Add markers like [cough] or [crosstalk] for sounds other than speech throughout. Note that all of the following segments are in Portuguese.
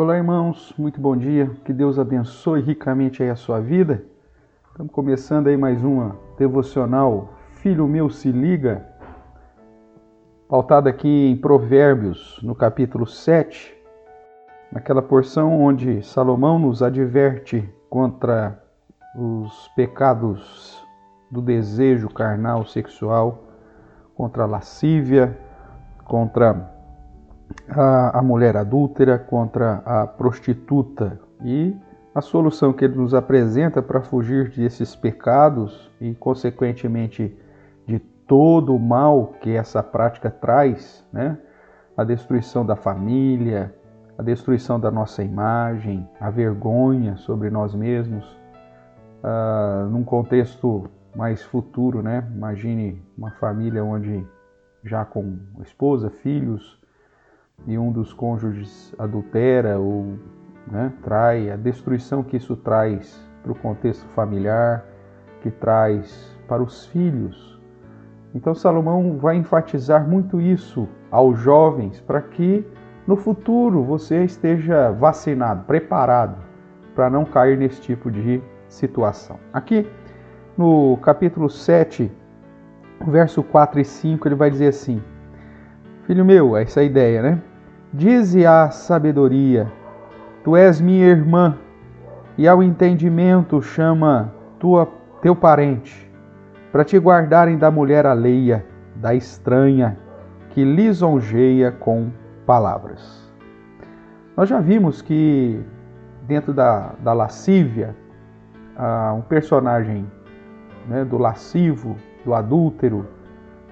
Olá, irmãos, muito bom dia. Que Deus abençoe ricamente aí a sua vida. Estamos começando aí mais uma devocional Filho meu se liga, pautada aqui em Provérbios, no capítulo 7, naquela porção onde Salomão nos adverte contra os pecados do desejo carnal sexual, contra a lascívia, contra a, a mulher adúltera, contra a prostituta e a solução que ele nos apresenta para fugir desses pecados e, consequentemente, de todo o mal que essa prática traz, né? a destruição da família, a destruição da nossa imagem, a vergonha sobre nós mesmos, uh, num contexto mais futuro, né? Imagine uma família onde já com esposa, filhos, e um dos cônjuges adultera ou né, trai, a destruição que isso traz para o contexto familiar, que traz para os filhos. Então Salomão vai enfatizar muito isso aos jovens para que no futuro você esteja vacinado, preparado para não cair nesse tipo de situação. Aqui no capítulo 7, verso 4 e 5, ele vai dizer assim: Filho meu, essa é a ideia, né? Dize a sabedoria: Tu és minha irmã, e ao entendimento chama tua, teu parente, para te guardarem da mulher alheia, da estranha, que lisonjeia com palavras. Nós já vimos que dentro da, da lascívia, um personagem né, do lascivo, do adúltero,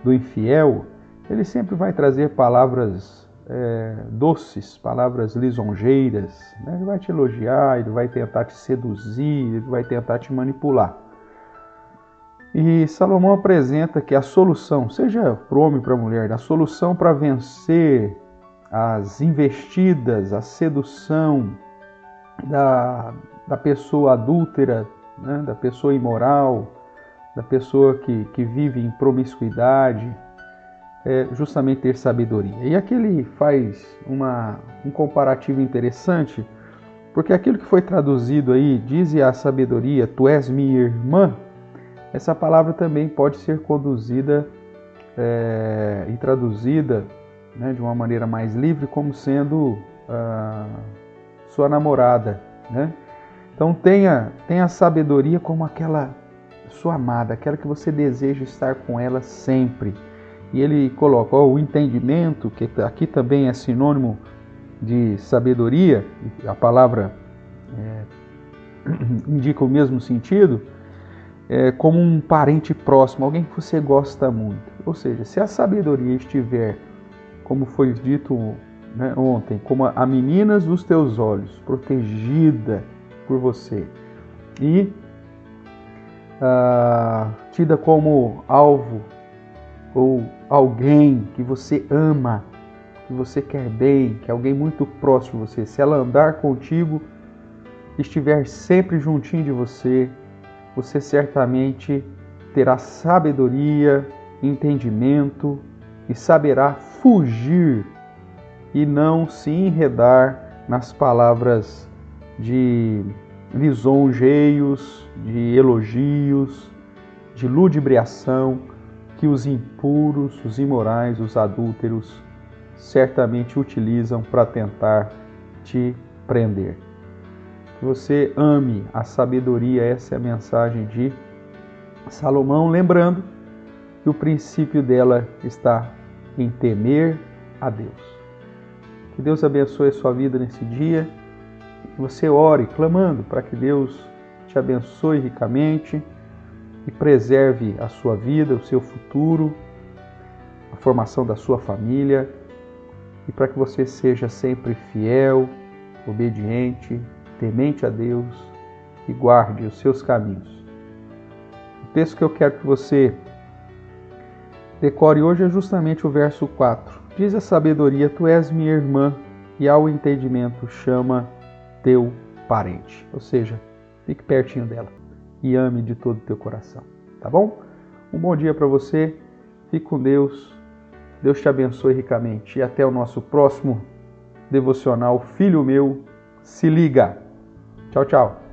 do infiel, ele sempre vai trazer palavras é, doces, palavras lisonjeiras. Né? Ele vai te elogiar, ele vai tentar te seduzir, ele vai tentar te manipular. E Salomão apresenta que a solução, seja para o homem ou para a mulher, a solução para vencer as investidas, a sedução da, da pessoa adúltera, né? da pessoa imoral, da pessoa que, que vive em promiscuidade, é justamente ter sabedoria. E aqui ele faz uma, um comparativo interessante, porque aquilo que foi traduzido aí, diz a sabedoria, tu és minha irmã, essa palavra também pode ser conduzida é, e traduzida né, de uma maneira mais livre como sendo ah, sua namorada. Né? Então tenha, tenha sabedoria como aquela sua amada, aquela que você deseja estar com ela sempre e ele coloca ó, o entendimento, que aqui também é sinônimo de sabedoria, a palavra é, [clears throat] indica o mesmo sentido, é, como um parente próximo, alguém que você gosta muito. Ou seja, se a sabedoria estiver, como foi dito né, ontem, como a meninas dos teus olhos, protegida por você e ah, tida como alvo ou alguém que você ama, que você quer bem, que é alguém muito próximo de você, se ela andar contigo, estiver sempre juntinho de você, você certamente terá sabedoria, entendimento e saberá fugir e não se enredar nas palavras de lisonjeios, de elogios, de ludibriação que os impuros, os imorais, os adúlteros certamente utilizam para tentar te prender. Que você ame a sabedoria, essa é a mensagem de Salomão, lembrando que o princípio dela está em temer a Deus. Que Deus abençoe a sua vida nesse dia. Que você ore clamando para que Deus te abençoe ricamente e preserve a sua vida, o seu futuro, a formação da sua família e para que você seja sempre fiel, obediente, temente a Deus e guarde os seus caminhos. O texto que eu quero que você decore hoje é justamente o verso 4. Diz a sabedoria: Tu és minha irmã, e ao entendimento chama teu parente. Ou seja, fique pertinho dela e ame de todo o teu coração. Tá bom? Um bom dia para você. Fique com Deus. Deus te abençoe ricamente. E até o nosso próximo devocional Filho Meu se liga. Tchau, tchau.